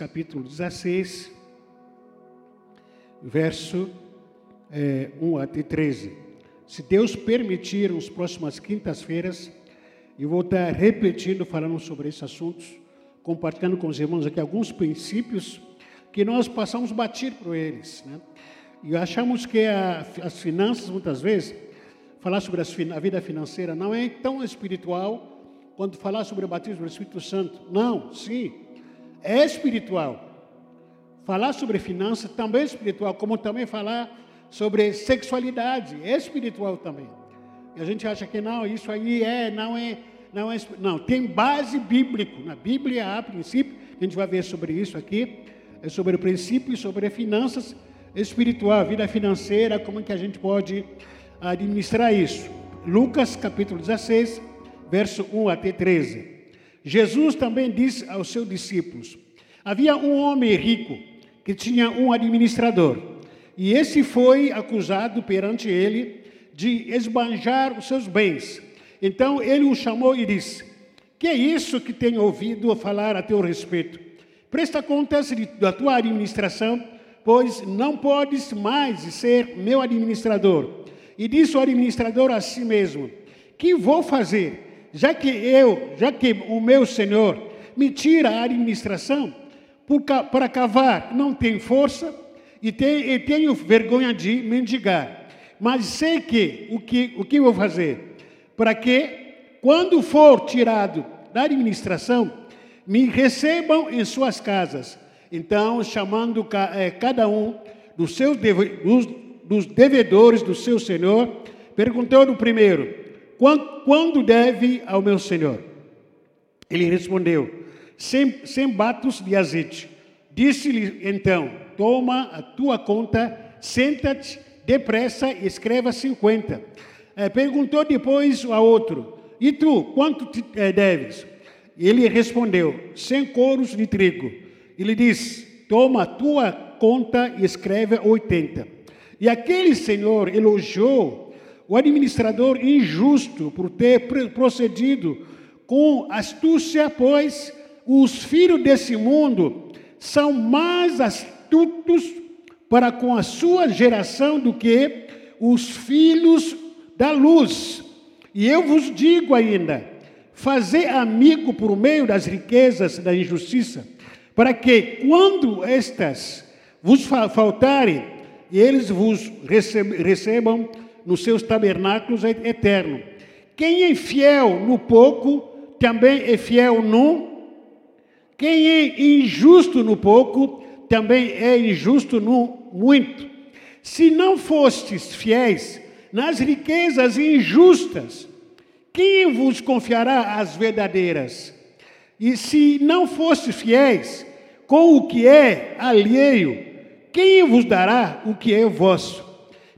capítulo 16, verso é, 1 até 13. Se Deus permitir, nas próximas quintas-feiras, eu vou estar repetindo, falando sobre esses assuntos, compartilhando com os irmãos aqui alguns princípios que nós passamos batir por eles. Né? E achamos que a, as finanças, muitas vezes, falar sobre as, a vida financeira não é tão espiritual quanto falar sobre o batismo do Espírito Santo. Não, sim, é espiritual. Falar sobre finanças também é espiritual, como também falar sobre sexualidade, é espiritual também. E a gente acha que não, isso aí é, não é, não é, não, tem base bíblico. Na Bíblia há princípio, a gente vai ver sobre isso aqui, é sobre o princípio e sobre finanças espiritual, vida financeira, como é que a gente pode administrar isso. Lucas capítulo 16, verso 1 até 13. Jesus também disse aos seus discípulos: Havia um homem rico que tinha um administrador e esse foi acusado perante ele de esbanjar os seus bens. Então ele o chamou e disse: Que é isso que tenho ouvido falar a teu respeito? Presta contas da tua administração, pois não podes mais ser meu administrador. E disse o administrador a si mesmo: Que vou fazer? Já que eu, já que o meu senhor me tira a administração, para cavar não tem força, e, e tenho vergonha de mendigar. Mas sei que o que, o que vou fazer? Para que, quando for tirado da administração, me recebam em suas casas. Então, chamando eh, cada um dos seus dos, dos devedores do seu senhor, perguntou no primeiro: quando, deve ao meu senhor? Ele respondeu: sem, sem batos de azeite. Disse-lhe então: toma a tua conta, senta-te depressa e escreva 50. É, perguntou depois a outro, e tu, quanto te é, deves? Ele respondeu, 100 coros de trigo. Ele disse, toma a tua conta e escreve 80. E aquele senhor elogiou o administrador injusto por ter procedido com astúcia, pois os filhos desse mundo são mais astutos para com a sua geração do que os filhos da luz. E eu vos digo ainda: fazer amigo por meio das riquezas da injustiça, para que, quando estas vos faltarem, eles vos recebam nos seus tabernáculos eternos. Quem é fiel no pouco, também é fiel no. Quem é injusto no pouco, também é injusto no muito. Se não fostes fiéis nas riquezas injustas, quem vos confiará as verdadeiras? E se não fostes fiéis com o que é alheio, quem vos dará o que é vosso?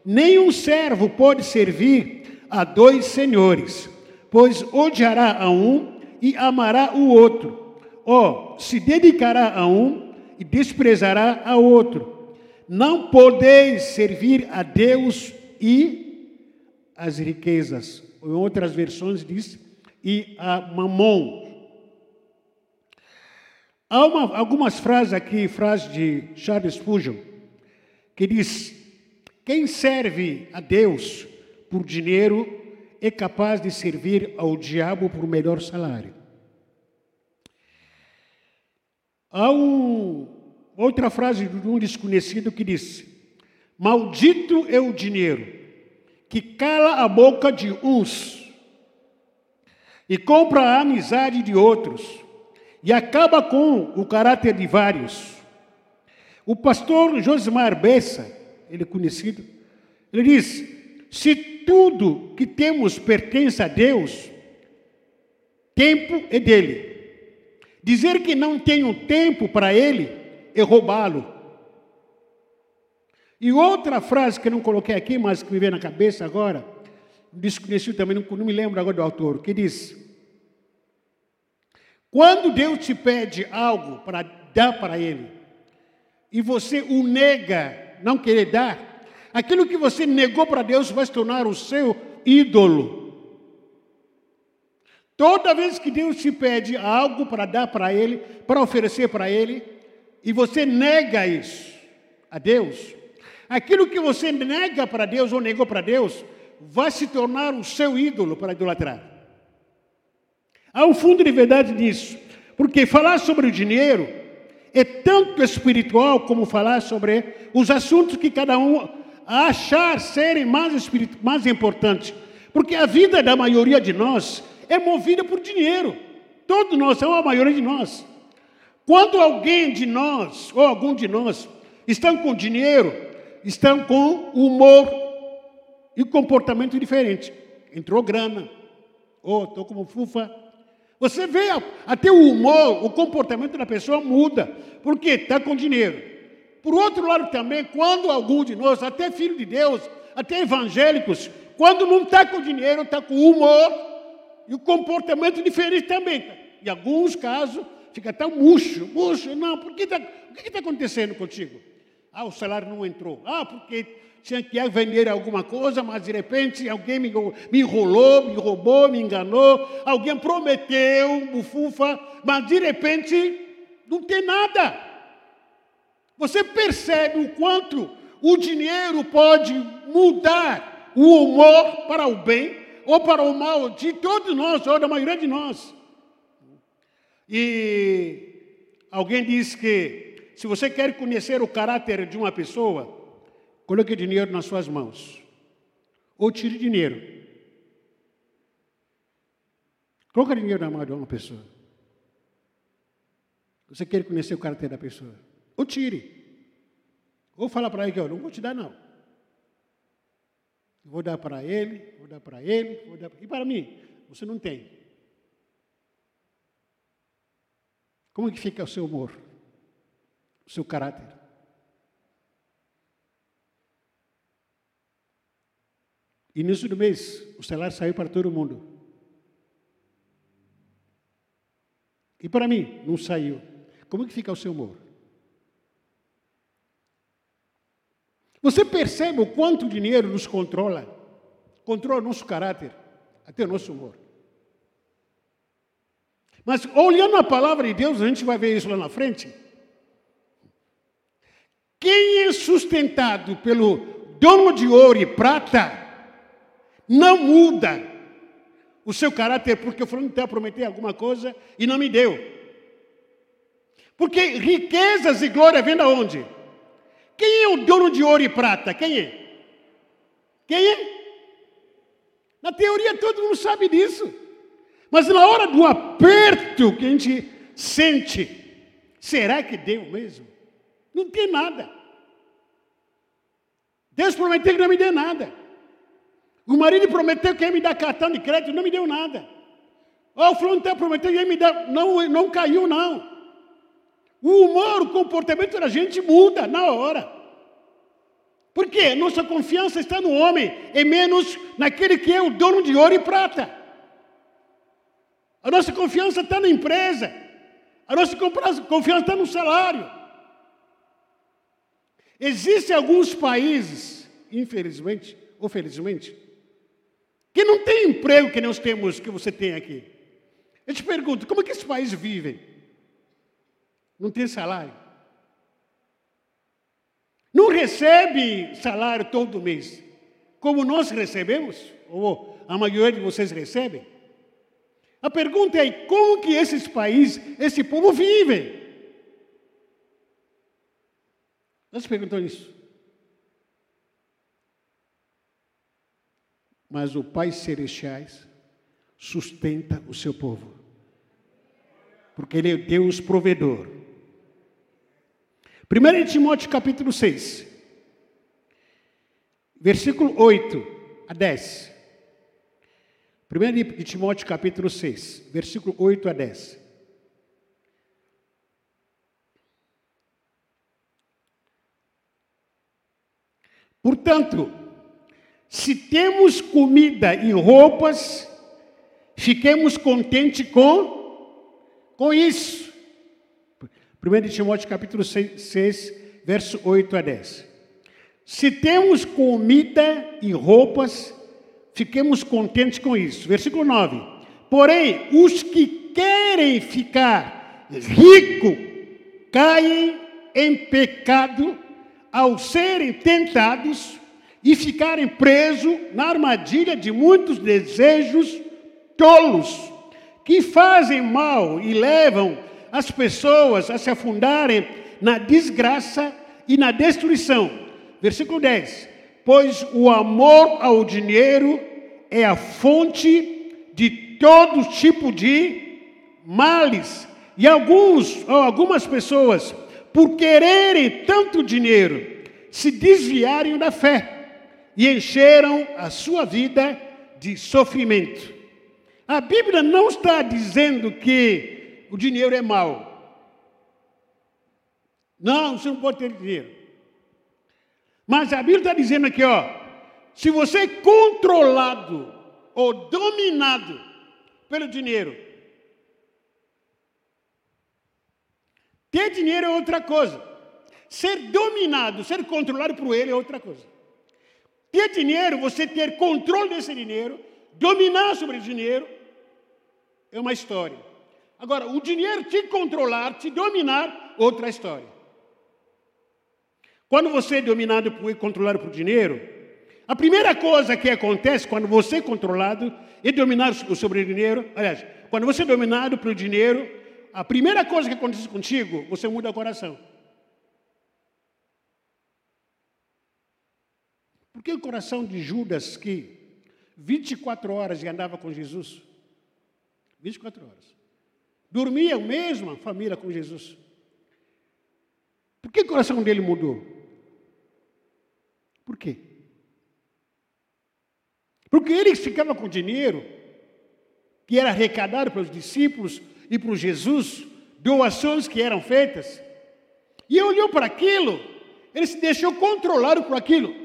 Nenhum servo pode servir a dois senhores, pois odiará a um e amará o outro, ou se dedicará a um e desprezará a outro. Não podeis servir a Deus e as riquezas. Em outras versões diz e a mamon. Há uma, algumas frases aqui, frases de Charles Spurgeon, que diz: quem serve a Deus por dinheiro é capaz de servir ao diabo por melhor salário. Há um, outra frase de um desconhecido que disse: Maldito é o dinheiro que cala a boca de uns e compra a amizade de outros e acaba com o caráter de vários. O pastor Josimar Bessa, ele é conhecido, ele diz: se tudo que temos pertence a Deus, tempo é dele. Dizer que não tenho tempo para ele é roubá-lo. E outra frase que eu não coloquei aqui, mas que me veio na cabeça agora, desconhecido também, não, não me lembro agora do autor, que diz: Quando Deus te pede algo para dar para Ele, e você o nega, não querer dar, aquilo que você negou para Deus vai se tornar o seu ídolo. Toda vez que Deus te pede algo para dar para Ele, para oferecer para Ele, e você nega isso a Deus, aquilo que você nega para Deus ou negou para Deus, vai se tornar o seu ídolo para idolatrar. Há um fundo de verdade nisso, porque falar sobre o dinheiro é tanto espiritual como falar sobre os assuntos que cada um achar serem mais, mais importantes. Porque a vida da maioria de nós é movida por dinheiro. Todos nós, ou a maioria de nós. Quando alguém de nós, ou algum de nós, estão com dinheiro, estão com humor e comportamento diferente. Entrou grana, ou oh, estou como fufa. Você vê até o humor, o comportamento da pessoa muda, porque está com dinheiro. Por outro lado também, quando algum de nós, até filho de Deus, até evangélicos, quando não está com dinheiro, está com humor e o comportamento diferente também. Em alguns casos, fica tão murcho, murcho. Não, por que está, o que está acontecendo contigo? Ah, o salário não entrou. Ah, porque tinha que vender alguma coisa, mas de repente alguém me, me enrolou, me roubou, me enganou, alguém prometeu, bufufa, mas de repente não tem nada. Você percebe o quanto o dinheiro pode mudar o humor para o bem ou para o mal de todos nós, ou da maioria de nós. E alguém diz que se você quer conhecer o caráter de uma pessoa, coloque dinheiro nas suas mãos. Ou tire dinheiro. Coloque dinheiro na mão de uma pessoa. Você quer conhecer o caráter da pessoa. Ou tire. Ou fala para ele que eu não vou te dar, não. Vou dar para ele, vou dar para ele, vou dar E para mim, você não tem. Como é que fica o seu humor? O seu caráter? Início do mês, o salário saiu para todo mundo. E para mim, não saiu. Como é que fica o seu humor? Você percebe o quanto o dinheiro nos controla? Controla o nosso caráter, até o nosso humor. Mas olhando a palavra de Deus, a gente vai ver isso lá na frente. Quem é sustentado pelo dono de ouro e prata, não muda o seu caráter, porque o fulano está prometer alguma coisa e não me deu. Porque riquezas e glória vêm da onde? Quem é o dono de ouro e prata? Quem é? Quem é? Na teoria todo mundo sabe disso. Mas na hora do aperto que a gente sente, será que deu mesmo? Não tem nada. Deus prometeu que não me deu nada. O marido prometeu que ia me dar cartão de crédito, não me deu nada. Oh, o fulano prometeu que ia me dar, não, não caiu não. O humor, o comportamento da gente muda na hora. Por quê? Nossa confiança está no homem e menos naquele que é o dono de ouro e prata. A nossa confiança está na empresa. A nossa confiança está no salário. Existem alguns países, infelizmente ou felizmente, que não tem emprego que nós temos, que você tem aqui. Eu te pergunto, como é que esses países vivem? não tem salário. Não recebe salário todo mês, como nós recebemos, ou a maioria de vocês recebem. A pergunta é: como que esses países, esse povo vive? Nós perguntamos isso. Mas o Pai Celestiais sustenta o seu povo. Porque Ele é Deus provedor. 1 Timóteo capítulo 6, versículo 8 a 10. 1 Timóteo capítulo 6, versículo 8 a 10. Portanto, se temos comida e roupas, fiquemos contentes com, com isso. 1 Timóteo capítulo 6, 6, verso 8 a 10. Se temos comida e roupas, fiquemos contentes com isso. Versículo 9. Porém, os que querem ficar rico caem em pecado ao serem tentados e ficarem presos na armadilha de muitos desejos tolos que fazem mal e levam as pessoas a se afundarem na desgraça e na destruição. Versículo 10: Pois o amor ao dinheiro é a fonte de todo tipo de males. E alguns, ou algumas pessoas, por quererem tanto dinheiro, se desviaram da fé e encheram a sua vida de sofrimento. A Bíblia não está dizendo que o dinheiro é mau. Não, você não pode ter dinheiro. Mas a Bíblia está dizendo aqui, ó, se você é controlado ou dominado pelo dinheiro, ter dinheiro é outra coisa. Ser dominado, ser controlado por ele é outra coisa. Ter dinheiro, você ter controle desse dinheiro, dominar sobre o dinheiro, é uma história. Agora, o dinheiro te controlar, te dominar, outra história. Quando você é dominado e controlado por dinheiro, a primeira coisa que acontece quando você é controlado e dominado sobre o dinheiro, aliás, quando você é dominado pelo dinheiro, a primeira coisa que acontece contigo, você muda o coração. Por que o coração de Judas, que 24 horas andava com Jesus, 24 horas, dormia a mesma família com Jesus, por que o coração dele mudou? Por quê? Porque ele ficava com dinheiro que era arrecadado pelos discípulos e por Jesus, doações que eram feitas, e olhou para aquilo, ele se deixou controlar por aquilo.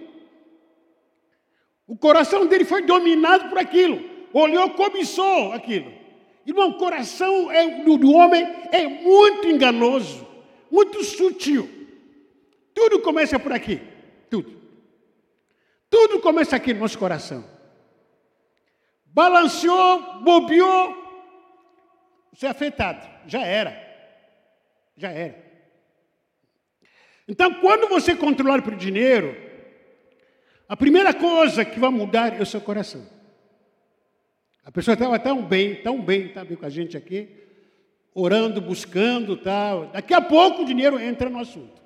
O coração dele foi dominado por aquilo. Olhou, cobiçou aquilo. Irmão, o coração é, do, do homem é muito enganoso, muito sutil. Tudo começa por aqui. Tudo. Tudo começa aqui no nosso coração. Balanceou, bobeou, você é afetado. Já era. Já era. Então, quando você controlar por dinheiro, a primeira coisa que vai mudar é o seu coração. A pessoa estava tão bem, tão bem, está com a gente aqui, orando, buscando, tal. Daqui a pouco o dinheiro entra no assunto.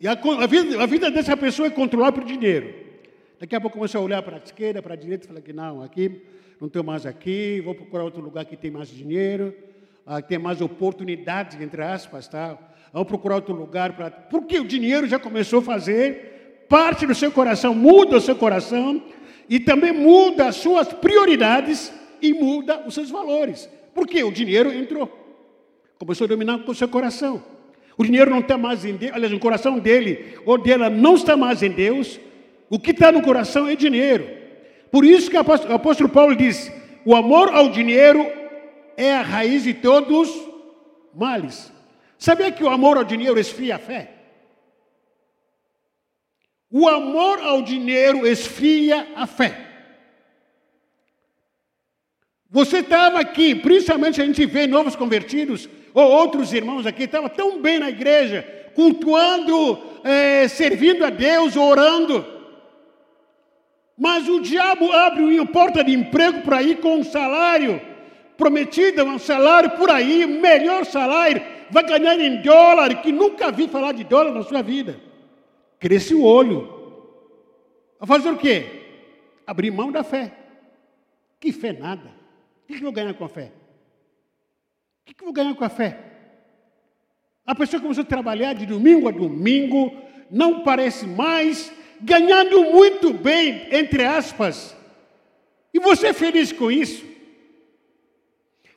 E a, a, vida, a vida, dessa pessoa é controlada por dinheiro. Daqui a pouco começa a olhar para a esquerda, para a direita, e fala que não, aqui não estou mais aqui, vou procurar outro lugar que tem mais dinheiro, ah, tem mais oportunidades, entre aspas, tá? Vou procurar outro lugar para. Porque o dinheiro já começou a fazer parte do seu coração, muda o seu coração e também muda as suas prioridades e muda os seus valores. Porque o dinheiro entrou, começou a dominar o seu coração. O dinheiro não está mais em Deus, aliás, o coração dele ou dela não está mais em Deus. O que está no coração é dinheiro. Por isso que o apóstolo, Paulo diz: o amor ao dinheiro é a raiz de todos males. Sabia que o amor ao dinheiro esfria a fé? O amor ao dinheiro esfria a fé. Você estava aqui, principalmente a gente vê novos convertidos, ou outros irmãos aqui, estava tão bem na igreja, cultuando, é, servindo a Deus, orando. Mas o diabo abre uma porta de emprego por aí com um salário prometido, um salário por aí, melhor salário, vai ganhar em dólar, que nunca vi falar de dólar na sua vida. Cresce o olho. A fazer o quê? Abrir mão da fé. Que fé nada. O que eu vou ganhar com a fé? O que eu vou ganhar com a fé? A pessoa começou a trabalhar de domingo a domingo, não parece mais, ganhando muito bem, entre aspas. E você é feliz com isso?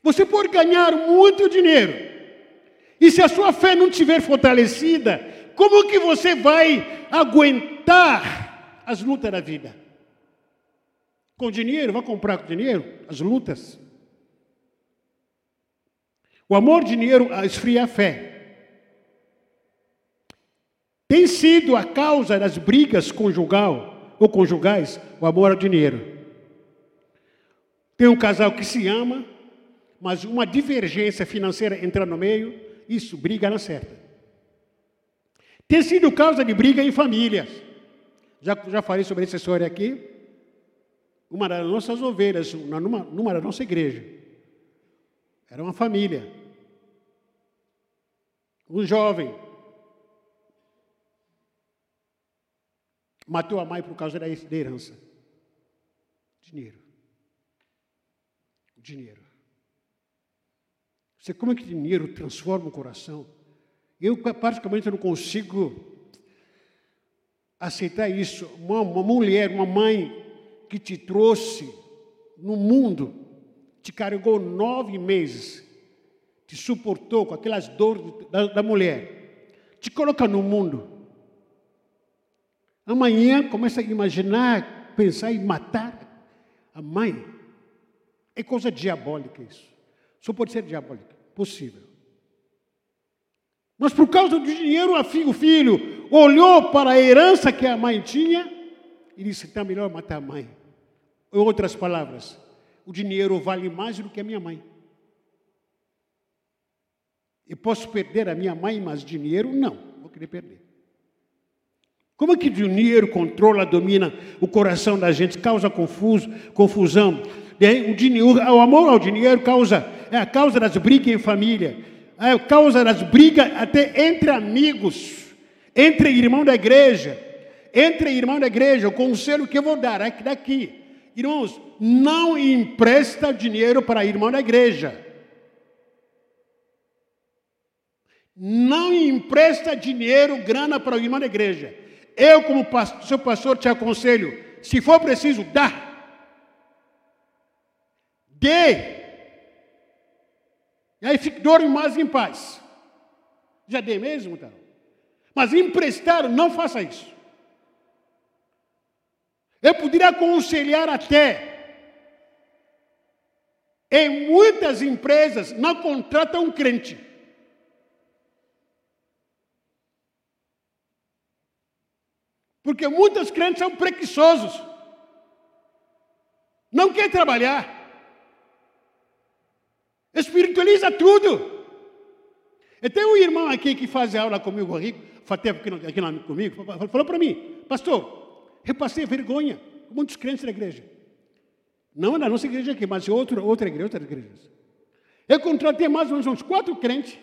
Você pode ganhar muito dinheiro. E se a sua fé não estiver fortalecida, como que você vai aguentar as lutas da vida? Com dinheiro, vai comprar com dinheiro as lutas. O amor dinheiro esfria a fé. Tem sido a causa das brigas conjugal ou conjugais o amor ao dinheiro. Tem um casal que se ama, mas uma divergência financeira entra no meio, isso briga na certa. Tem sido causa de briga em famílias. Já, já falei sobre essa história aqui. Uma das nossas ovelhas, numa, numa da nossa igreja. Era uma família. Um jovem matou a mãe por causa da herança. Dinheiro. Dinheiro. Você como é que dinheiro transforma o coração? Eu praticamente não consigo aceitar isso. Uma, uma mulher, uma mãe que te trouxe no mundo, te carregou nove meses, te suportou com aquelas dores da, da mulher, te coloca no mundo. Amanhã começa a imaginar, pensar em matar a mãe. É coisa diabólica isso. Só pode ser diabólica. Possível. Mas por causa do dinheiro, o filho olhou para a herança que a mãe tinha e disse: está melhor matar a mãe. Em outras palavras, o dinheiro vale mais do que a minha mãe. Eu posso perder a minha mãe, mas dinheiro não, vou querer perder. Como é que dinheiro controla, domina o coração da gente, causa confuso, confusão? O, dinheiro, o amor ao dinheiro causa, é a causa das brigas em família, causa das brigas até entre amigos, entre irmão da igreja, entre irmão da igreja, o conselho que eu vou dar aqui daqui. Irmãos, não empresta dinheiro para irmão da igreja. Não empresta dinheiro, grana para o irmão da igreja. Eu, como pastor, seu pastor, te aconselho: se for preciso, dá. Dê dorme mais em paz. Já dei mesmo, então? Mas emprestar, não faça isso. Eu poderia aconselhar até. Em muitas empresas não contratam um crente. Porque muitos crentes são preguiçosos. Não quer trabalhar. Espiritualiza tudo. E tem um irmão aqui que faz aula comigo, até aqui, aqui comigo, falou para mim, pastor, eu passei vergonha com muitos crentes da igreja. Não na nossa igreja aqui, mas outra, outra igreja, outras igrejas. Eu contratei mais ou menos uns quatro crentes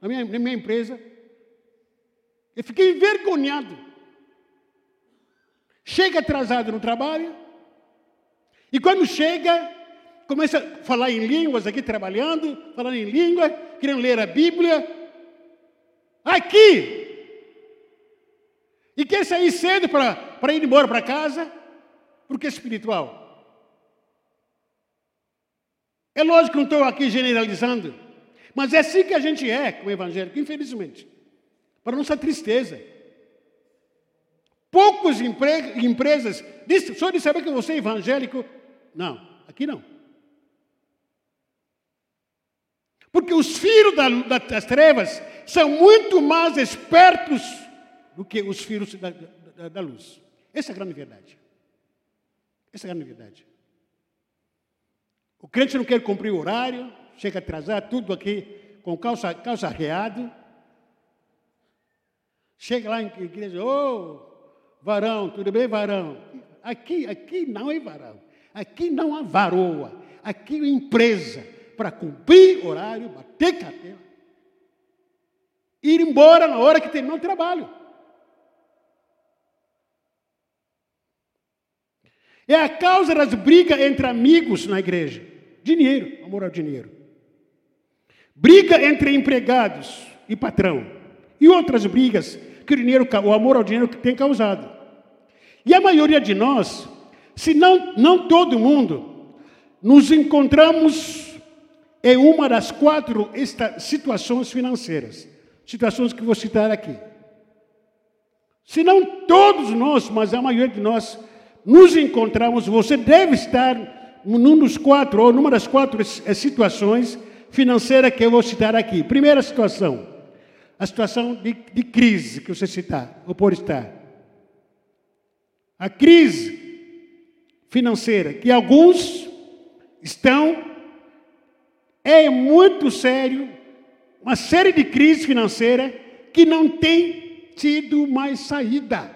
na minha, na minha empresa. Eu fiquei envergonhado. Chega atrasado no trabalho. E quando chega, começa a falar em línguas aqui trabalhando, falando em língua, querendo ler a Bíblia. Aqui! E quer sair cedo para ir embora para casa, porque é espiritual. É lógico que não estou aqui generalizando, mas é assim que a gente é como evangélico, infelizmente. Para nossa tristeza. Poucos empresas, só de saber que você é evangélico, não, aqui não. Porque os filhos das trevas são muito mais espertos do que os filhos da, da, da luz. Essa é a grande verdade. Essa é a grande verdade. O crente não quer cumprir o horário, chega atrasado, tudo aqui com calça, calça arreado. Chega lá em igreja, ô, oh, varão, tudo bem, varão? Aqui, aqui não é varão. Aqui não há varoa. Aqui é empresa para cumprir horário, bater carteira, ir embora na hora que terminou o trabalho. É a causa das brigas entre amigos na igreja. Dinheiro, amor ao dinheiro. Briga entre empregados e patrão. E outras brigas que o, dinheiro, o amor ao dinheiro tem causado. E a maioria de nós, se não, não todo mundo, nos encontramos é uma das quatro situações financeiras, situações que vou citar aqui. Se não todos nós, mas a maioria de nós, nos encontramos, você deve estar num dos quatro, ou numa das quatro eh, situações financeiras que eu vou citar aqui. Primeira situação, a situação de, de crise que você citar, ou por estar. A crise financeira, que alguns estão é muito sério uma série de crises financeiras que não tem tido mais saída.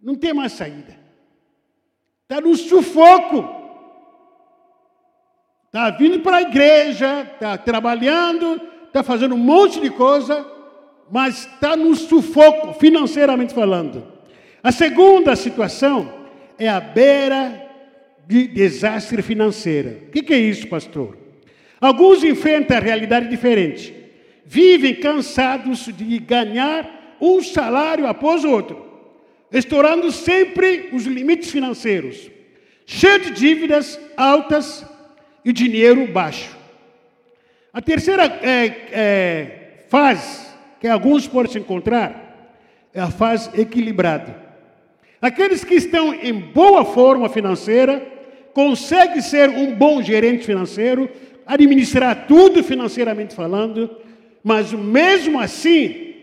Não tem mais saída. Está no sufoco. Está vindo para a igreja, está trabalhando, está fazendo um monte de coisa, mas está no sufoco, financeiramente falando. A segunda situação é a beira de desastre financeiro. O que, que é isso, pastor? Alguns enfrentam a realidade diferente. Vivem cansados de ganhar um salário após outro, estourando sempre os limites financeiros, cheio de dívidas altas e dinheiro baixo. A terceira é, é, fase que alguns podem se encontrar é a fase equilibrada. Aqueles que estão em boa forma financeira conseguem ser um bom gerente financeiro, administrar tudo financeiramente falando, mas mesmo assim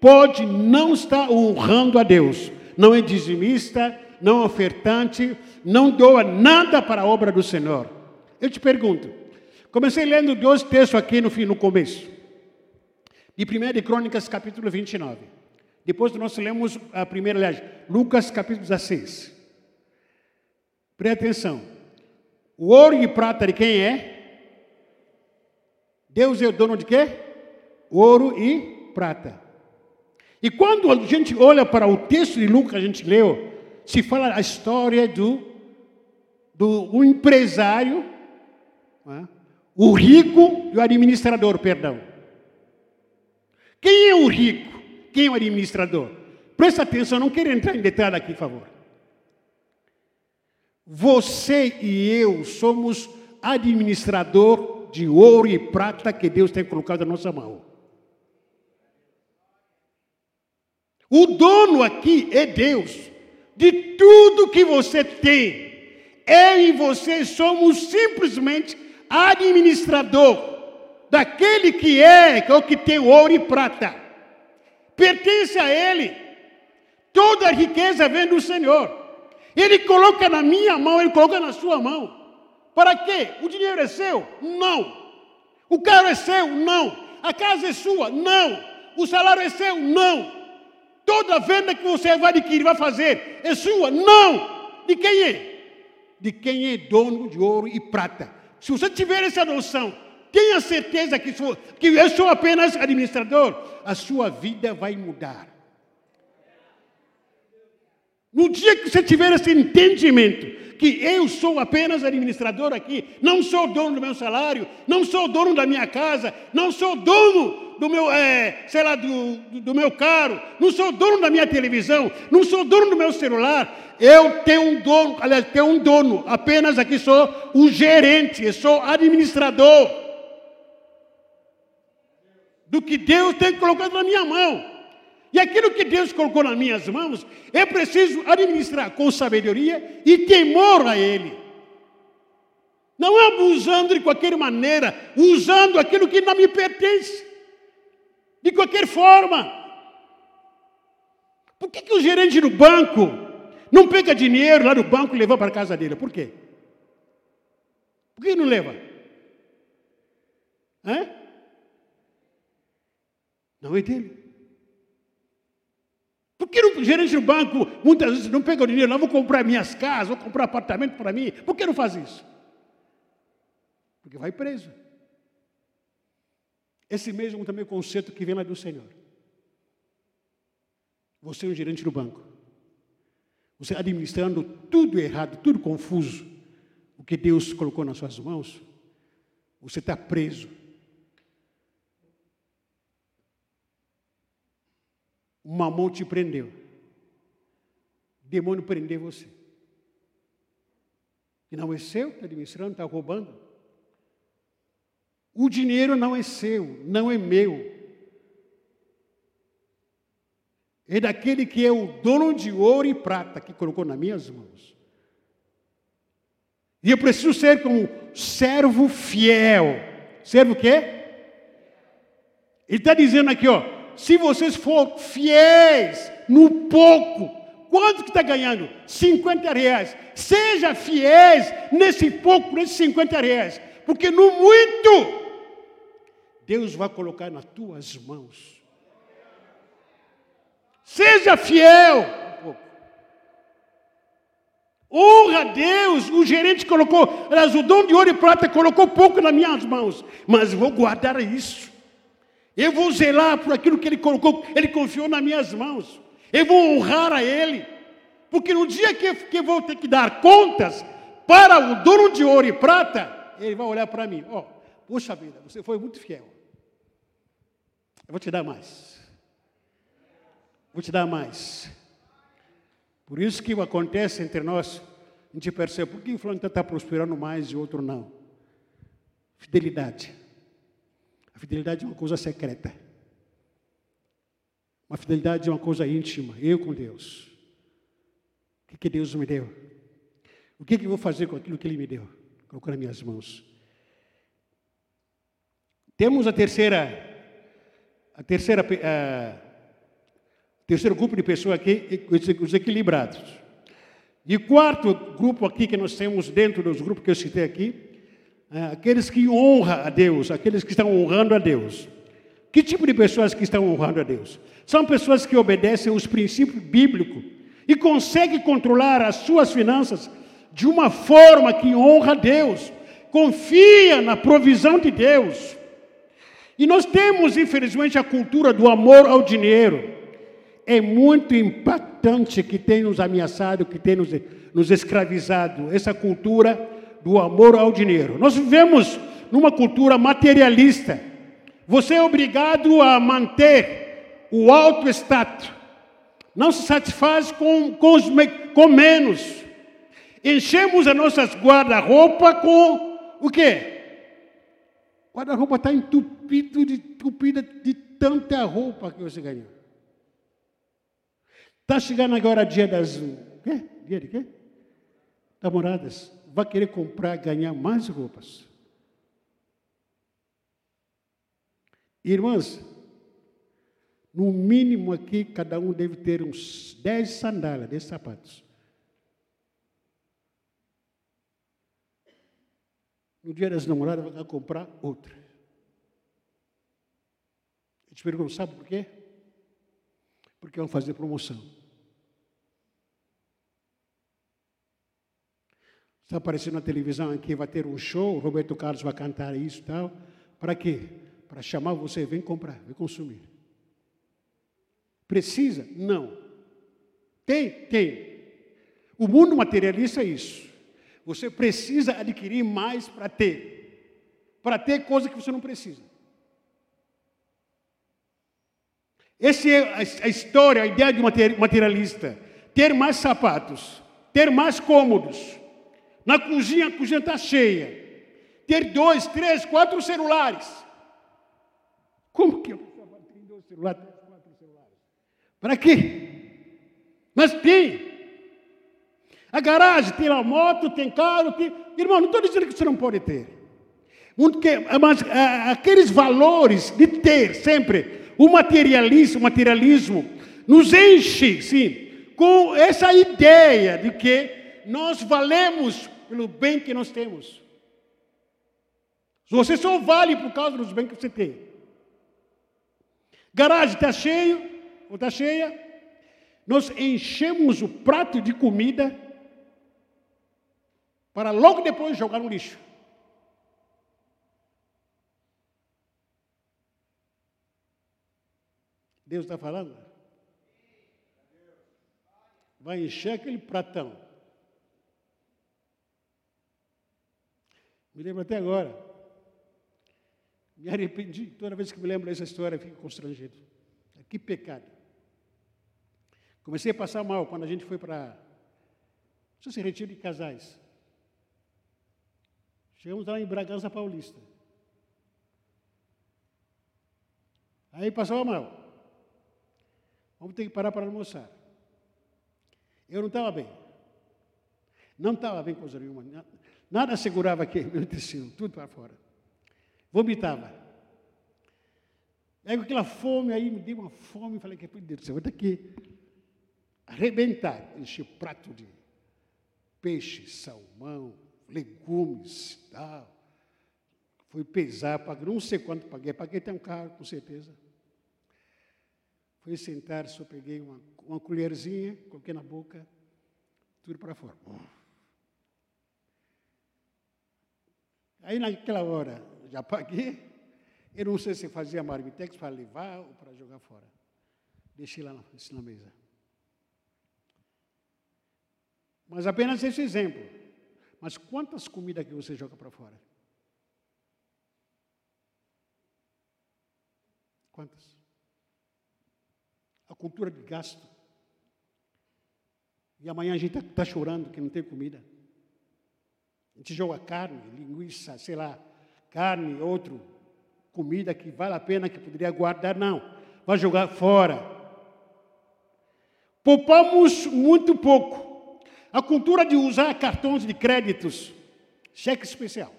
pode não estar honrando a Deus. Não é dizimista, não é ofertante, não doa nada para a obra do Senhor. Eu te pergunto, comecei lendo dois textos aqui no, fim, no começo. De 1 de Crônicas, capítulo 29. Depois nós lemos a primeira, aliás, Lucas, capítulo 16. Preste atenção. O ouro e prata de quem é? Deus é o dono de quê? Ouro e prata. E quando a gente olha para o texto de Lucas a gente leu, se fala a história do, do um empresário é? O rico e o administrador, perdão. Quem é o rico? Quem é o administrador? Presta atenção, não quero entrar em detalhe aqui, por favor. Você e eu somos administrador de ouro e prata que Deus tem colocado na nossa mão. O dono aqui é Deus. De tudo que você tem, eu e você somos simplesmente administrador daquele que é, que é o que tem ouro e prata. Pertence a Ele. Toda a riqueza vem do Senhor. Ele coloca na minha mão, Ele coloca na sua mão. Para quê? O dinheiro é seu? Não. O carro é seu? Não. A casa é sua? Não. O salário é seu? Não. Toda venda que você vai adquirir, vai fazer, é sua? Não. De quem é? De quem é dono de ouro e prata. Se você tiver essa noção, tenha certeza que, sou, que eu sou apenas administrador, a sua vida vai mudar. No dia que você tiver esse entendimento, que eu sou apenas administrador aqui, não sou dono do meu salário, não sou dono da minha casa, não sou dono do meu, é, sei lá, do, do meu carro, não sou dono da minha televisão, não sou dono do meu celular, eu tenho um dono, aliás, tenho um dono, apenas aqui sou o gerente, eu sou administrador do que Deus tem colocado na minha mão. E aquilo que Deus colocou nas minhas mãos, é preciso administrar com sabedoria e temor a Ele. Não abusando de qualquer maneira, usando aquilo que não me pertence, de qualquer forma. Por que, que o gerente do banco não pega dinheiro lá no banco e leva para casa dele. Por quê? Por que não leva? Hã? Não é dele. Por que o gerente do banco muitas vezes não pega o dinheiro lá, vou comprar minhas casas, vou comprar apartamento para mim? Por que não faz isso? Porque vai preso. Esse mesmo também é o conceito que vem lá do Senhor. Você é um gerente do banco. Você administrando tudo errado, tudo confuso, o que Deus colocou nas suas mãos, você está preso. O mamão te prendeu. Demônio prendeu você. E não é seu, está administrando, está roubando. O dinheiro não é seu, não é meu. é daquele que é o dono de ouro e prata que colocou nas minhas mãos. E eu preciso ser como servo fiel. Servo o quê? Ele está dizendo aqui, ó, se vocês for fiéis no pouco, quanto que está ganhando? 50 reais. Seja fiéis nesse pouco, nesses 50 reais. Porque no muito, Deus vai colocar nas tuas mãos. Seja fiel. Honra a Deus. O gerente colocou, aliás, o dom de ouro e prata colocou pouco nas minhas mãos, mas vou guardar isso. Eu vou zelar por aquilo que ele colocou, ele confiou nas minhas mãos. Eu vou honrar a ele, porque no dia que, vou ter que dar contas para o dono de ouro e prata, ele vai olhar para mim: ó, oh, puxa vida, você foi muito fiel. Eu vou te dar mais. Vou te dar mais. Por isso que acontece entre nós, a gente percebe por que o fulano está prosperando mais e outro não. Fidelidade. Fidelidade é uma coisa secreta. Uma fidelidade é uma coisa íntima, eu com Deus. O que, que Deus me deu? O que, que eu vou fazer com aquilo que Ele me deu? Colocou nas minhas mãos. Temos a terceira, a terceira, a, Terceiro grupo de pessoas aqui, os equilibrados. E quarto grupo aqui que nós temos dentro dos grupos que eu citei aqui, aqueles que honram a Deus, aqueles que estão honrando a Deus. Que tipo de pessoas que estão honrando a Deus? São pessoas que obedecem os princípios bíblicos e conseguem controlar as suas finanças de uma forma que honra a Deus, confia na provisão de Deus. E nós temos, infelizmente, a cultura do amor ao dinheiro é muito impactante que tem nos ameaçado, que tem nos, nos escravizado, essa cultura do amor ao dinheiro. Nós vivemos numa cultura materialista. Você é obrigado a manter o alto status. Não se satisfaz com, com, os, com menos. Enchemos as nossas guarda-roupa com o quê? Guarda-roupa está entupido de, entupida de tanta roupa que você ganhou. Está chegando agora dia das. Quê? Dia de quê? Namoradas. Vai querer comprar, ganhar mais roupas. Irmãs, no mínimo aqui, cada um deve ter uns 10 sandálias, 10 sapatos. No dia das namoradas, vai comprar outra. Eu te pergunto, sabe por quê? Porque vão fazer promoção. Está aparecendo na televisão aqui, vai ter um show, Roberto Carlos vai cantar isso e tal. Para quê? Para chamar você, vem comprar, vem consumir. Precisa? Não. Tem? Tem. O mundo materialista é isso. Você precisa adquirir mais para ter. Para ter coisa que você não precisa. Essa é a história, a ideia de materialista. Ter mais sapatos, ter mais cômodos, na cozinha, a cozinha está cheia. Ter dois, três, quatro celulares. Como que eu tenho dois celulares, três, quatro celulares? Para quê? Mas tem. A garagem tem a moto, tem carro, tem. Irmão, não estou dizendo que você não pode ter. Mas aqueles valores de ter sempre o materialismo, o materialismo nos enche, sim, com essa ideia de que nós valemos pelo bem que nós temos. Você só vale por causa dos bens que você tem. Garagem está cheio ou está cheia? Nós enchemos o prato de comida para logo depois jogar no lixo. Deus está falando? Vai encher aquele pratão. Me lembro até agora. Me arrependi. Toda vez que me lembro dessa história, fico constrangido. Que pecado. Comecei a passar mal quando a gente foi para. Não se retiro de casais. Chegamos lá em Bragança Paulista. Aí passava mal. Vamos ter que parar para almoçar. Eu não estava bem. Não estava bem coisa nenhuma. Nada segurava aqui, meu intestino, tudo para fora. Vomitava. Aí com aquela fome aí, me deu uma fome, falei que Deus, você vai ter que arrebentar, encher prato de peixe, salmão, legumes, tal. Fui pesar, paguei, não sei quanto paguei, paguei até um carro, com certeza. Fui sentar, só peguei uma, uma colherzinha, coloquei na boca, tudo para fora. Aí naquela hora, já paguei. Eu não sei se fazia marmitex para levar ou para jogar fora. Deixei lá na, na mesa. Mas apenas esse exemplo. Mas quantas comidas que você joga para fora? Quantas? A cultura de gasto. E amanhã a gente está tá chorando que não tem comida. A gente joga carne, linguiça, sei lá, carne, outro, comida que vale a pena, que poderia guardar, não. Vai jogar fora. Poupamos muito pouco. A cultura de usar cartões de créditos, cheque especial.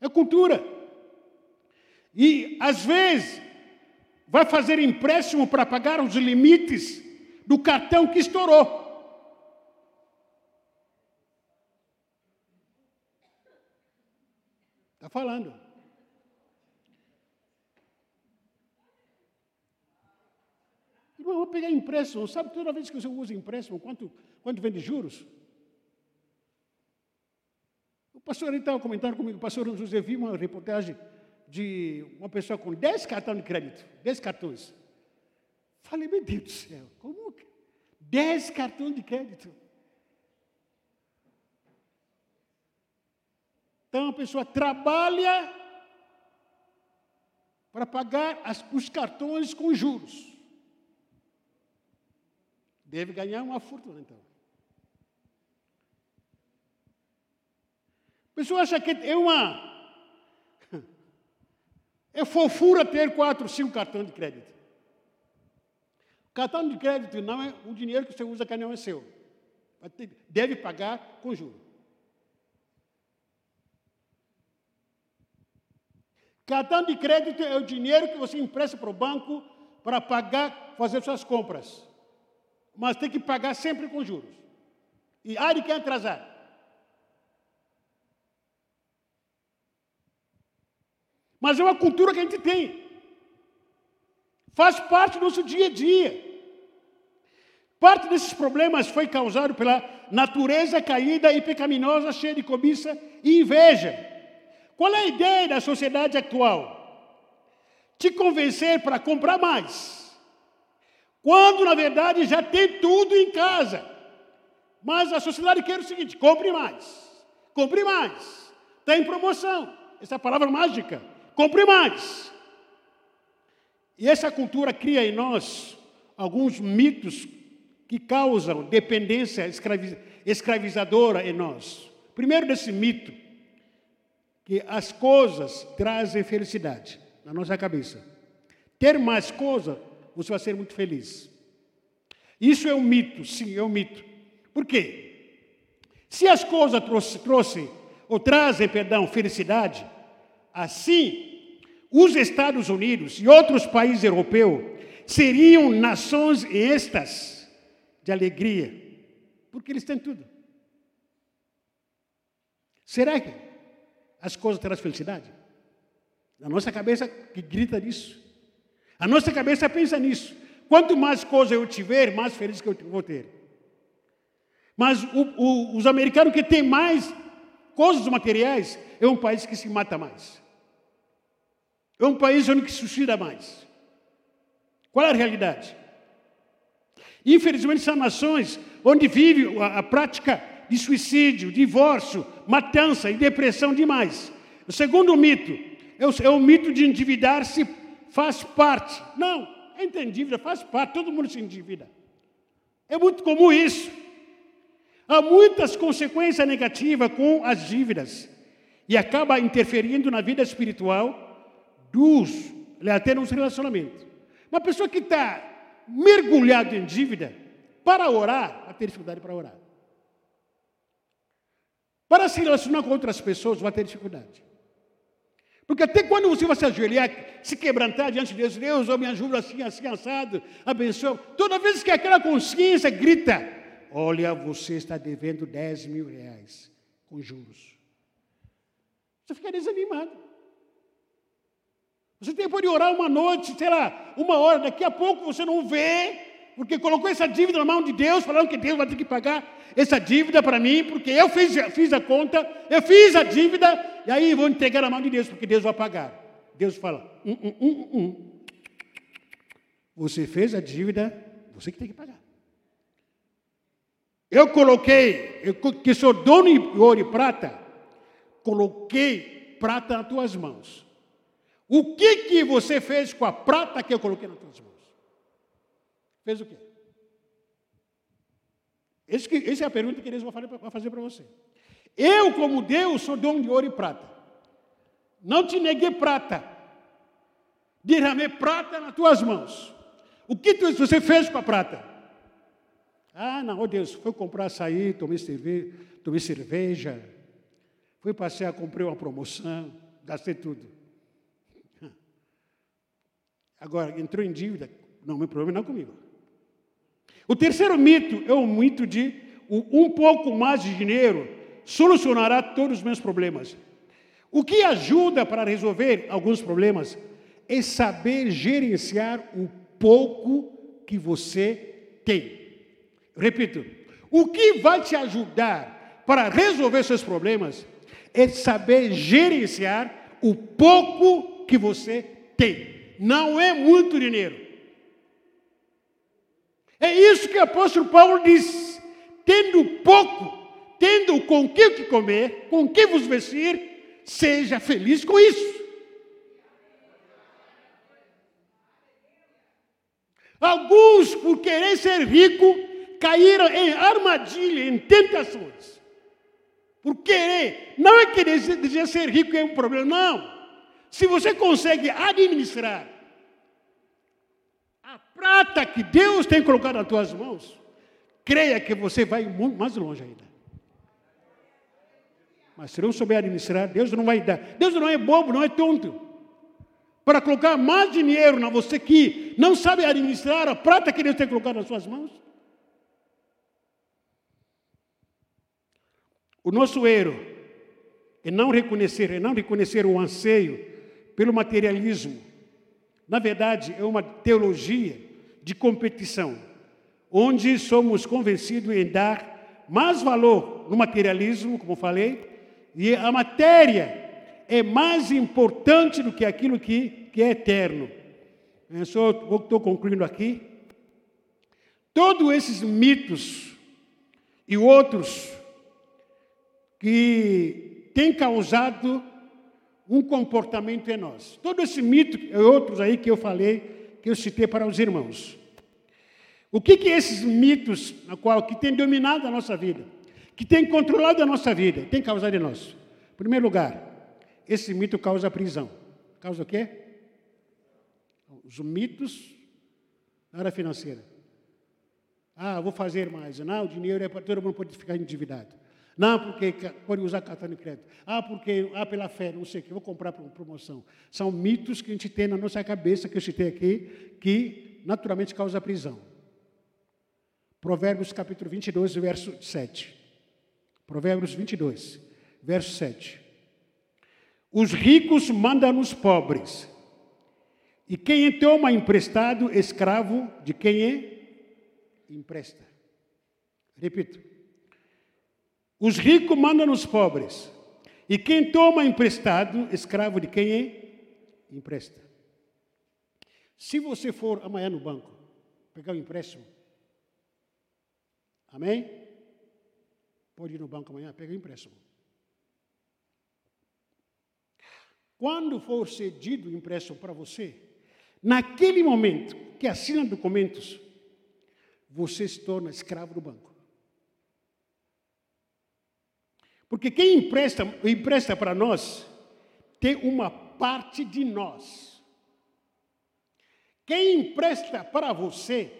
É cultura. E, às vezes, vai fazer empréstimo para pagar os limites do cartão que estourou. Está falando. Irmão, eu vou pegar empréstimo. Sabe toda vez que você usa empréstimo, quanto, quanto vem de juros? O pastor ali estava comentando comigo, o pastor José viu uma reportagem de uma pessoa com 10 cartões de crédito, 10 cartões. Falei, meu Deus do céu, como que? 10 cartões de crédito. Então a pessoa trabalha para pagar as, os cartões com juros. Deve ganhar uma fortuna, então. A pessoa acha que é uma. É fofura ter quatro, cinco cartões de crédito. Cartão de crédito não é o dinheiro que você usa que não é seu. Deve pagar com juros. Cartão de crédito é o dinheiro que você empresta para o banco para pagar, fazer suas compras. Mas tem que pagar sempre com juros. E há de quem atrasar. Mas é uma cultura que a gente tem. Faz parte do nosso dia a dia. Parte desses problemas foi causado pela natureza caída e pecaminosa, cheia de cobiça e inveja. Qual é a ideia da sociedade atual? Te convencer para comprar mais. Quando, na verdade, já tem tudo em casa. Mas a sociedade quer o seguinte: compre mais. Compre mais. Está em promoção. Essa é a palavra mágica. Compre mais. E essa cultura cria em nós alguns mitos que causam dependência escravizadora em nós. Primeiro desse mito que as coisas trazem felicidade na nossa cabeça. Ter mais coisa, você vai ser muito feliz. Isso é um mito, sim, é um mito. Por quê? Se as coisas trouxem, trouxe, ou trazem, perdão, felicidade, assim, os Estados Unidos e outros países europeus seriam nações estas de alegria, porque eles têm tudo. Será que as coisas trazem felicidade? A nossa cabeça que grita nisso. A nossa cabeça pensa nisso. Quanto mais coisas eu tiver, mais feliz que eu vou ter. Mas o, o, os americanos que têm mais coisas materiais é um país que se mata mais. É um país onde se suicida mais. Qual é a realidade? Infelizmente, são nações onde vive a, a prática de suicídio, divórcio, matança e depressão demais. O segundo mito é o, é o mito de endividar-se faz parte. Não, entra em dívida, faz parte, todo mundo se endivida. É muito comum isso. Há muitas consequências negativas com as dívidas e acaba interferindo na vida espiritual dos, até nos relacionamentos. Uma pessoa que está mergulhada em dívida, para orar, vai ter dificuldade para orar. Para se relacionar com outras pessoas, vai ter dificuldade. Porque até quando você vai se ajoelhar, se quebrantar diante de Deus, Deus, eu me ajuda assim, assim, assado, abençoa. Toda vez que aquela consciência grita, olha, você está devendo 10 mil reais com juros. Você fica desanimado. Você tem, pode orar uma noite, sei lá, uma hora, daqui a pouco você não vê, porque colocou essa dívida na mão de Deus, falando que Deus vai ter que pagar essa dívida para mim, porque eu fiz, fiz a conta, eu fiz a dívida, e aí vou entregar na mão de Deus, porque Deus vai pagar. Deus fala: hum, hum, hum, hum. Você fez a dívida, você que tem que pagar. Eu coloquei, eu, que sou dono de ouro e prata, coloquei prata nas tuas mãos. O que, que você fez com a prata que eu coloquei nas tuas mãos? Fez o quê? essa é a pergunta que eles vão fazer para você. Eu, como Deus, sou dono de ouro e prata. Não te neguei prata. Derramei prata nas tuas mãos. O que você fez com a prata? Ah, não, oh Deus, foi comprar açaí, tomei cerveja, tomei cerveja, fui passear, comprei uma promoção, gastei tudo. Agora, entrou em dívida, não, meu problema não é comigo. O terceiro mito é o mito de um pouco mais de dinheiro solucionará todos os meus problemas. O que ajuda para resolver alguns problemas é saber gerenciar o pouco que você tem. Repito, o que vai te ajudar para resolver seus problemas é saber gerenciar o pouco que você tem. Não é muito dinheiro. É isso que o apóstolo Paulo diz: tendo pouco, tendo com que comer, com que vos vestir, seja feliz com isso. Alguns, por querer ser rico, caíram em armadilha, em tentações. Por querer. Não é querer dizer ser rico é um problema, não. Se você consegue administrar prata que Deus tem colocado nas tuas mãos, creia que você vai muito mais longe ainda. Mas se não souber administrar, Deus não vai dar. Deus não é bobo, não é tonto para colocar mais dinheiro na você que não sabe administrar a prata que Deus tem colocado nas suas mãos? O nosso erro é não reconhecer, é não reconhecer o anseio pelo materialismo. Na verdade, é uma teologia de competição, onde somos convencidos em dar mais valor no materialismo, como falei, e a matéria é mais importante do que aquilo que, que é eterno. Eu só estou concluindo aqui. Todos esses mitos e outros que têm causado um comportamento em nós. Todo esse mito e outros aí que eu falei, que eu citei para os irmãos. O que que esses mitos, na qual que tem dominado a nossa vida, que tem controlado a nossa vida, tem causado em nós? Em primeiro lugar, esse mito causa prisão. Causa o quê? Os mitos na área financeira. Ah, vou fazer mais. Não, o dinheiro é para todo mundo pode ficar endividado. Não, porque pode usar cartão de crédito. Ah, porque, ah, pela fé, não sei o que, vou comprar por promoção. São mitos que a gente tem na nossa cabeça, que eu citei aqui, que naturalmente causa prisão. Provérbios capítulo 22, verso 7. Provérbios 22, verso 7. Os ricos mandam nos pobres. E quem toma emprestado, escravo de quem é? Empresta. Repito. Os ricos mandam nos pobres. E quem toma emprestado, escravo de quem é? Empresta. Se você for amanhã no banco pegar um empréstimo, amém? Pode ir no banco amanhã, pegar um empréstimo. Quando for cedido o empréstimo para você, naquele momento que assina documentos, você se torna escravo do banco. Porque quem empresta, empresta para nós tem uma parte de nós. Quem empresta para você,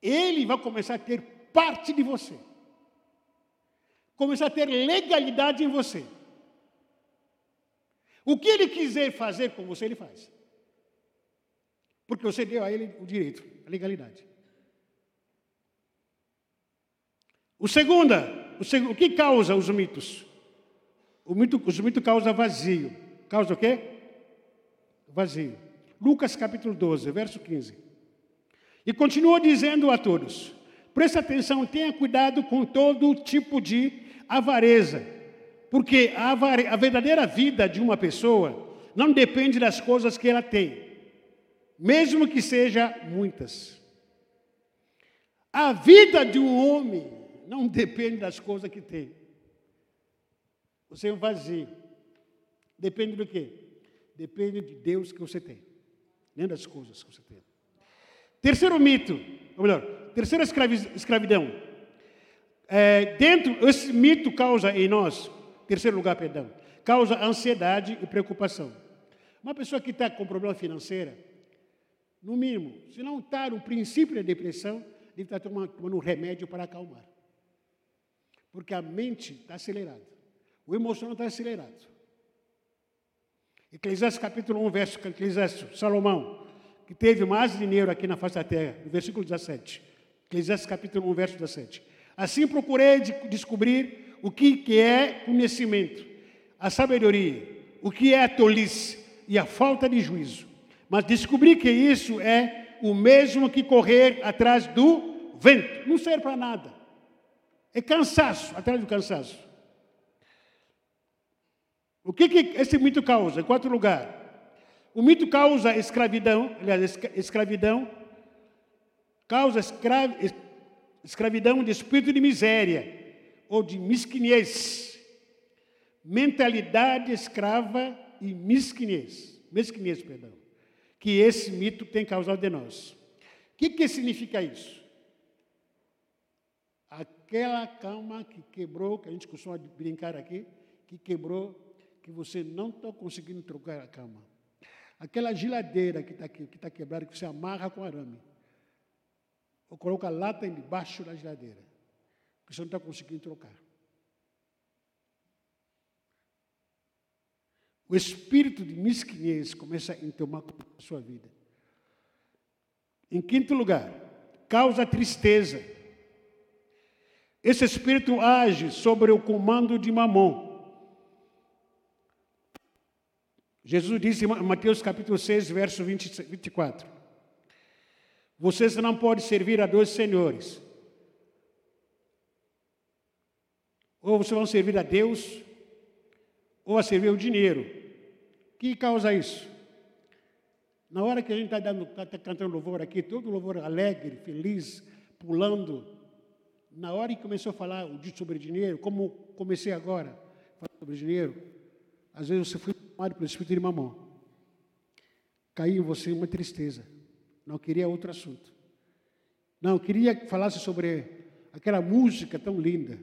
ele vai começar a ter parte de você. Começar a ter legalidade em você. O que ele quiser fazer com você, ele faz. Porque você deu a ele o direito, a legalidade. O segunda, o, que causa os mitos? O mito, os mitos causa vazio. Causa o quê? vazio. Lucas capítulo 12, verso 15. E continuou dizendo a todos: presta atenção, tenha cuidado com todo tipo de avareza, porque a, a verdadeira vida de uma pessoa não depende das coisas que ela tem, mesmo que seja muitas. A vida de um homem não depende das coisas que tem. Você é um vazio. Depende do quê? Depende de Deus que você tem, nem das coisas que você tem. Terceiro mito, ou melhor, terceira escravidão. É, dentro, esse mito causa em nós, terceiro lugar, perdão, causa ansiedade e preocupação. Uma pessoa que está com problema financeiro, no mínimo, se não está no princípio da depressão, deve estar tomando, tomando um remédio para acalmar. Porque a mente está acelerada. O emocional está acelerado. Eclesiastes capítulo 1, verso Eclesiastes, Salomão, que teve mais dinheiro aqui na face da terra, no versículo 17. Eclesiastes capítulo 1, verso 17. Assim procurei de descobrir o que, que é conhecimento, a sabedoria, o que é a tolice e a falta de juízo. Mas descobri que isso é o mesmo que correr atrás do vento. Não serve para nada. É cansaço, atrás do cansaço. O que, que esse mito causa? Em quarto lugar, o mito causa escravidão, aliás, escravidão, causa escravi, escravidão de espírito de miséria ou de mesquinhez, mentalidade escrava e mesquinhez, mesquinhez, perdão, que esse mito tem causado de nós. O que, que significa isso? Aquela cama que quebrou, que a gente costuma brincar aqui, que quebrou, que você não está conseguindo trocar a cama. Aquela geladeira que está que está quebrada, que você amarra com arame. Ou coloca a lata embaixo da geladeira, que você não está conseguindo trocar. O espírito de mesquinhez começa a tomar a sua vida. Em quinto lugar, causa tristeza. Esse espírito age sobre o comando de Mamon. Jesus disse em Mateus capítulo 6, verso 20, 24: Vocês não podem servir a dois senhores. Ou vocês vão servir a Deus, ou a servir o dinheiro. Que causa isso? Na hora que a gente está tá, tá cantando louvor aqui, todo louvor alegre, feliz, pulando, na hora que começou a falar sobre dinheiro, como comecei agora a falar sobre dinheiro, às vezes você foi tomado pelo Espírito de Mamão. Caiu em você uma tristeza. Não queria outro assunto. Não, queria que falasse sobre aquela música tão linda.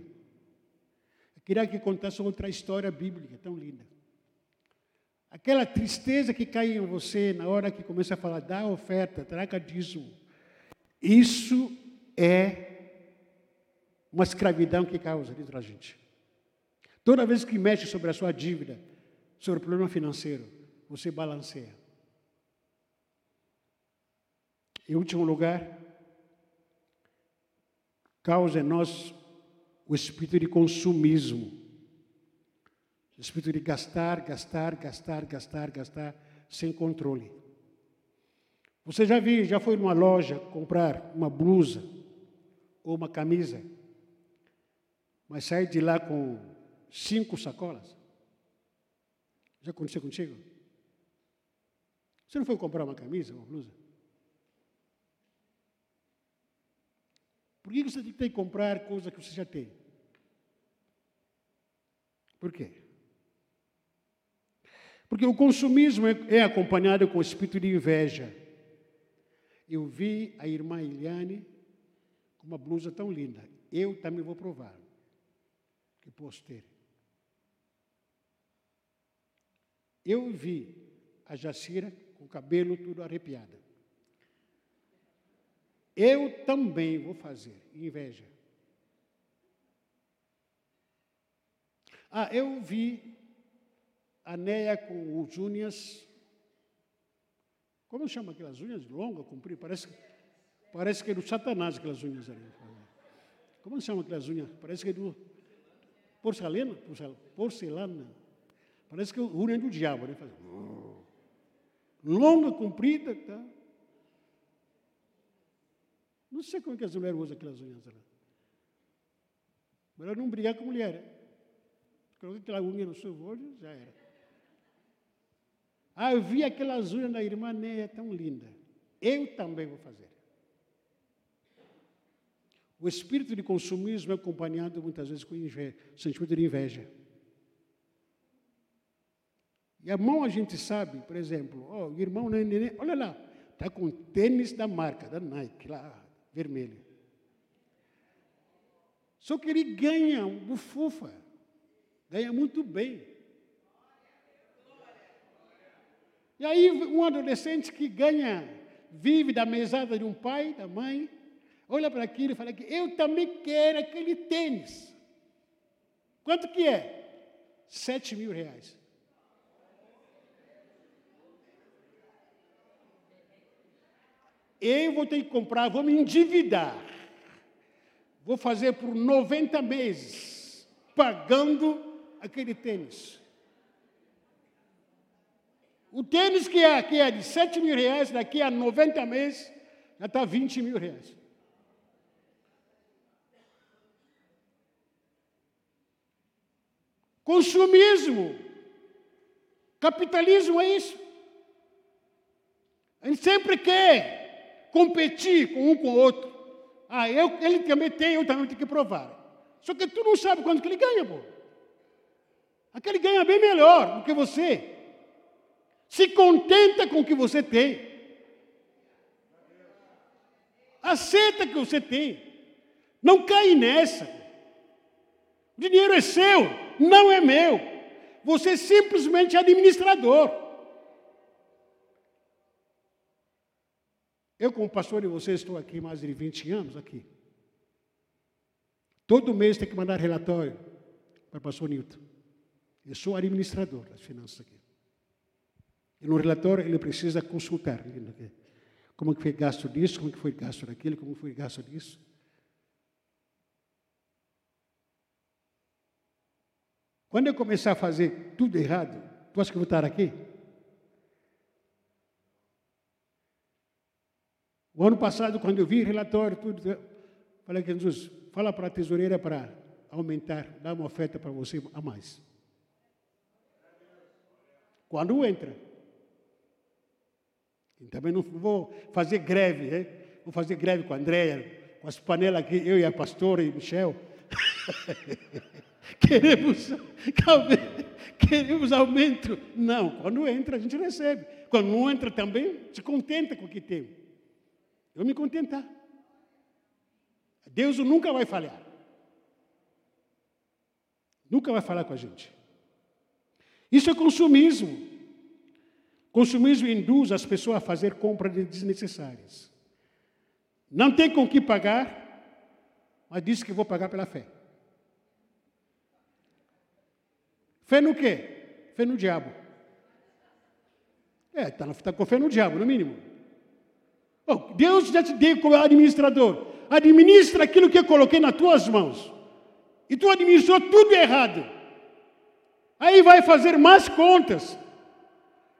Queria que contasse outra história bíblica tão linda. Aquela tristeza que cai em você na hora que começa a falar, dá oferta, traga dízimo. Isso é uma escravidão que causa dentro da gente. Toda vez que mexe sobre a sua dívida, sobre o problema financeiro, você balanceia. Em último lugar, causa em nós o espírito de consumismo. O espírito de gastar, gastar, gastar, gastar, gastar, sem controle. Você já viu, já foi numa loja comprar uma blusa ou uma camisa? Mas sai de lá com cinco sacolas. Já aconteceu contigo? Você não foi comprar uma camisa, uma blusa? Por que você tem que comprar coisa que você já tem? Por quê? Porque o consumismo é, é acompanhado com o espírito de inveja. Eu vi a irmã Eliane com uma blusa tão linda. Eu também vou provar que posso ter. Eu vi a Jacira com o cabelo tudo arrepiado. Eu também vou fazer, inveja. Ah, eu vi a Neia com os unhas. Como chama aquelas unhas longas, compridas? Parece, parece que é do Satanás aquelas unhas ali. Como chama aquelas unhas? Parece que é do porcelana, porcelana. Parece que é urânio do diabo, né? Faz... longa, comprida, tá? Não sei como é que as mulheres usam aquelas unhas lá. Melhor não brigar com mulher. Coloquei aquela unha no seu olho, já era. Ah, eu vi aquelas unhas da irmã Neia tão linda. Eu também vou fazer. O espírito de consumismo é acompanhado muitas vezes com inveja, sentimento de inveja. E a mão a gente sabe, por exemplo, oh, o irmão, neném, olha lá, está com tênis da marca, da Nike, lá, vermelho. Só que ele ganha um bufufa, ganha muito bem. E aí um adolescente que ganha, vive da mesada de um pai, da mãe, olha para aquilo e fala que eu também quero aquele tênis. Quanto que é? Sete mil reais. Eu vou ter que comprar, vou me endividar. Vou fazer por 90 meses, pagando aquele tênis. O tênis que é, que é de 7 mil reais, daqui a 90 meses, já está 20 mil reais. Consumismo. Capitalismo é isso. A gente sempre quer competir com um com o outro. Ah, eu, ele também tem, eu também tenho que provar. Só que tu não sabe quanto que ele ganha, pô. Aquele ganha bem melhor do que você. Se contenta com o que você tem. Aceita que você tem. Não cai nessa. O dinheiro é seu, não é meu. Você é simplesmente administrador. Eu, como pastor de vocês, estou aqui mais de 20 anos aqui. Todo mês tem que mandar relatório para o pastor Newton. Eu sou administrador das finanças aqui. E no relatório ele precisa consultar. Como que foi gasto disso, como que foi gasto daquilo, como foi gasto disso. Quando eu começar a fazer tudo errado, tu acha que eu vou estar aqui? O ano passado, quando eu vi relatório, tudo, falei que Jesus, fala para a tesoureira para aumentar, dar uma oferta para você a mais. Quando entra. E também não vou fazer greve, né? vou fazer greve com a Andréia, com as panelas aqui, eu e a pastora e Michel. queremos, queremos aumento. Não, quando entra a gente recebe. Quando não entra também, se contenta com o que tem. Eu me contentar. Deus nunca vai falhar. Nunca vai falar com a gente. Isso é consumismo. Consumismo induz as pessoas a fazer compras desnecessárias. Não tem com que pagar, mas diz que vou pagar pela fé. Fé no quê? Fé no diabo. É, está tá com fé no diabo, no mínimo. Oh, Deus já te deu como administrador. Administra aquilo que eu coloquei nas tuas mãos. E tu administrou tudo errado. Aí vai fazer mais contas.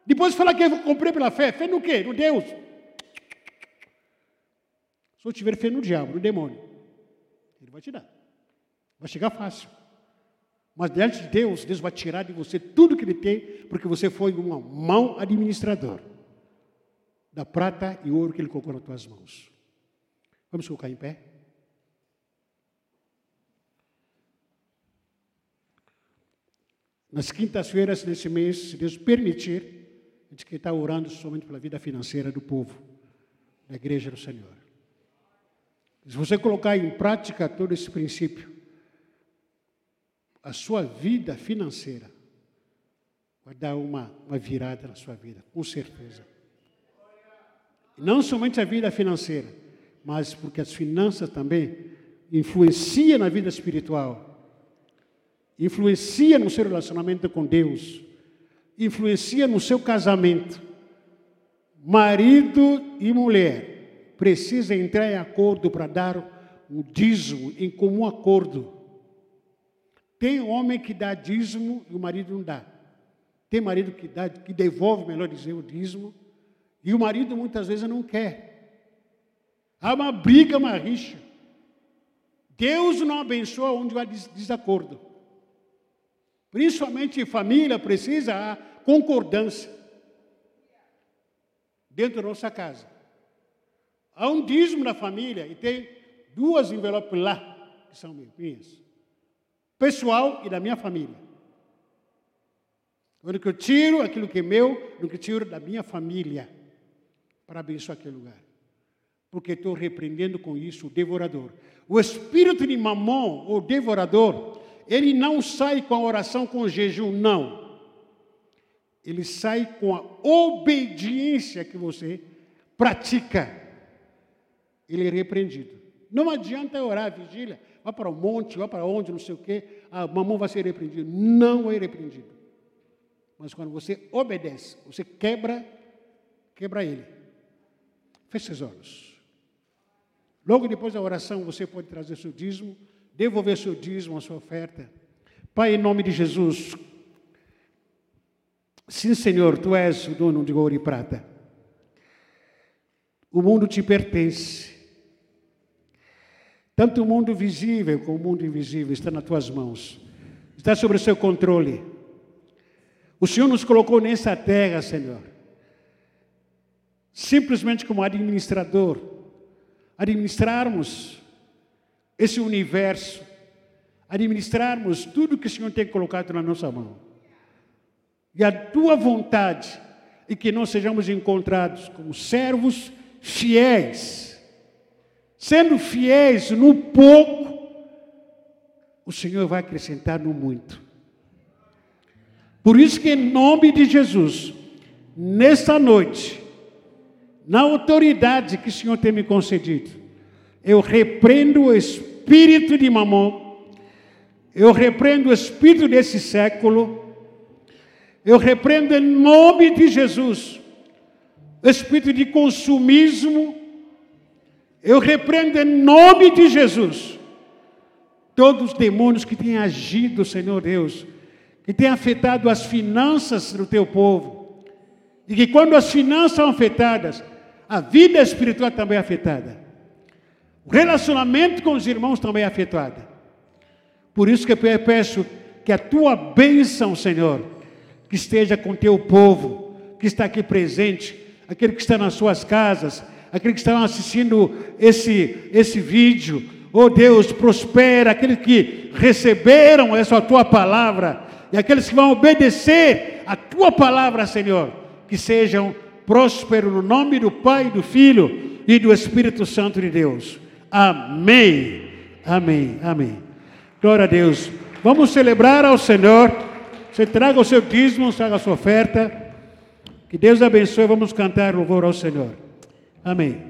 Depois falar que eu comprei pela fé. Fé no quê? No Deus. Se eu tiver fé no diabo, no demônio, ele vai te dar. Vai chegar fácil. Mas diante de Deus, Deus vai tirar de você tudo que ele tem, porque você foi um mau administrador da prata e ouro que Ele colocou nas tuas mãos. Vamos colocar em pé? Nas quintas-feiras desse mês, se Deus permitir, a gente que está orando somente pela vida financeira do povo, da igreja do Senhor. Se você colocar em prática todo esse princípio, a sua vida financeira vai dar uma, uma virada na sua vida, com certeza. Não somente a vida financeira, mas porque as finanças também influenciam na vida espiritual, influencia no seu relacionamento com Deus, influencia no seu casamento. Marido e mulher precisam entrar em acordo para dar o dízimo em comum acordo. Tem homem que dá dízimo e o marido não dá. Tem marido que dá, que devolve, melhor dizer, o dízimo E o marido muitas vezes não quer. Há uma briga, uma rixa. Deus não abençoa onde há desacordo. Principalmente família precisa a concordância dentro da nossa casa. Há um dízimo na família e tem duas envelopes lá que são minhas. Pessoal e da minha família. Quando eu tiro aquilo que é meu, no que tiro da minha família para abençoar aquele lugar. Porque estou repreendendo com isso o devorador. O espírito de mamon, o devorador, ele não sai com a oração com o jejum, não. Ele sai com a obediência que você pratica. Ele é repreendido. Não adianta orar vigília, vá para o monte, vá para onde, não sei o quê, a mamão vai ser repreendido. Não é repreendido. Mas quando você obedece, você quebra, quebra ele. Feche os olhos. Logo depois da oração, você pode trazer seu dízimo devolver seu dízimo, a sua oferta. Pai, em nome de Jesus, sim, Senhor, tu és o dono de ouro e prata. O mundo te pertence. Tanto o mundo visível como o mundo invisível está nas tuas mãos, está sob o seu controle. O Senhor nos colocou nessa terra, Senhor, simplesmente como administrador, administrarmos esse universo, administrarmos tudo que o Senhor tem colocado na nossa mão. E a tua vontade e que nós sejamos encontrados como servos fiéis. Sendo fiéis no pouco, o Senhor vai acrescentar no muito. Por isso que em nome de Jesus, nesta noite, na autoridade que o Senhor tem me concedido, eu repreendo o espírito de mamon, eu repreendo o espírito desse século, eu repreendo em nome de Jesus o espírito de consumismo, eu repreendo em nome de Jesus todos os demônios que têm agido, Senhor Deus, que têm afetado as finanças do teu povo, e que quando as finanças são afetadas, a vida espiritual também é afetada. O relacionamento com os irmãos também é afetado. Por isso que eu peço que a tua bênção, Senhor, que esteja com teu povo, que está aqui presente, aquele que está nas suas casas, aquele que está assistindo esse, esse vídeo. Oh Deus, prospera aqueles que receberam essa tua palavra e aqueles que vão obedecer a tua palavra, Senhor, que sejam prósperos no nome do Pai, do Filho e do Espírito Santo de Deus. Amém. Amém. Amém. Glória a Deus. Vamos celebrar ao Senhor. Você traga o seu dízimo, traga a sua oferta. Que Deus abençoe. Vamos cantar louvor ao Senhor. Amém.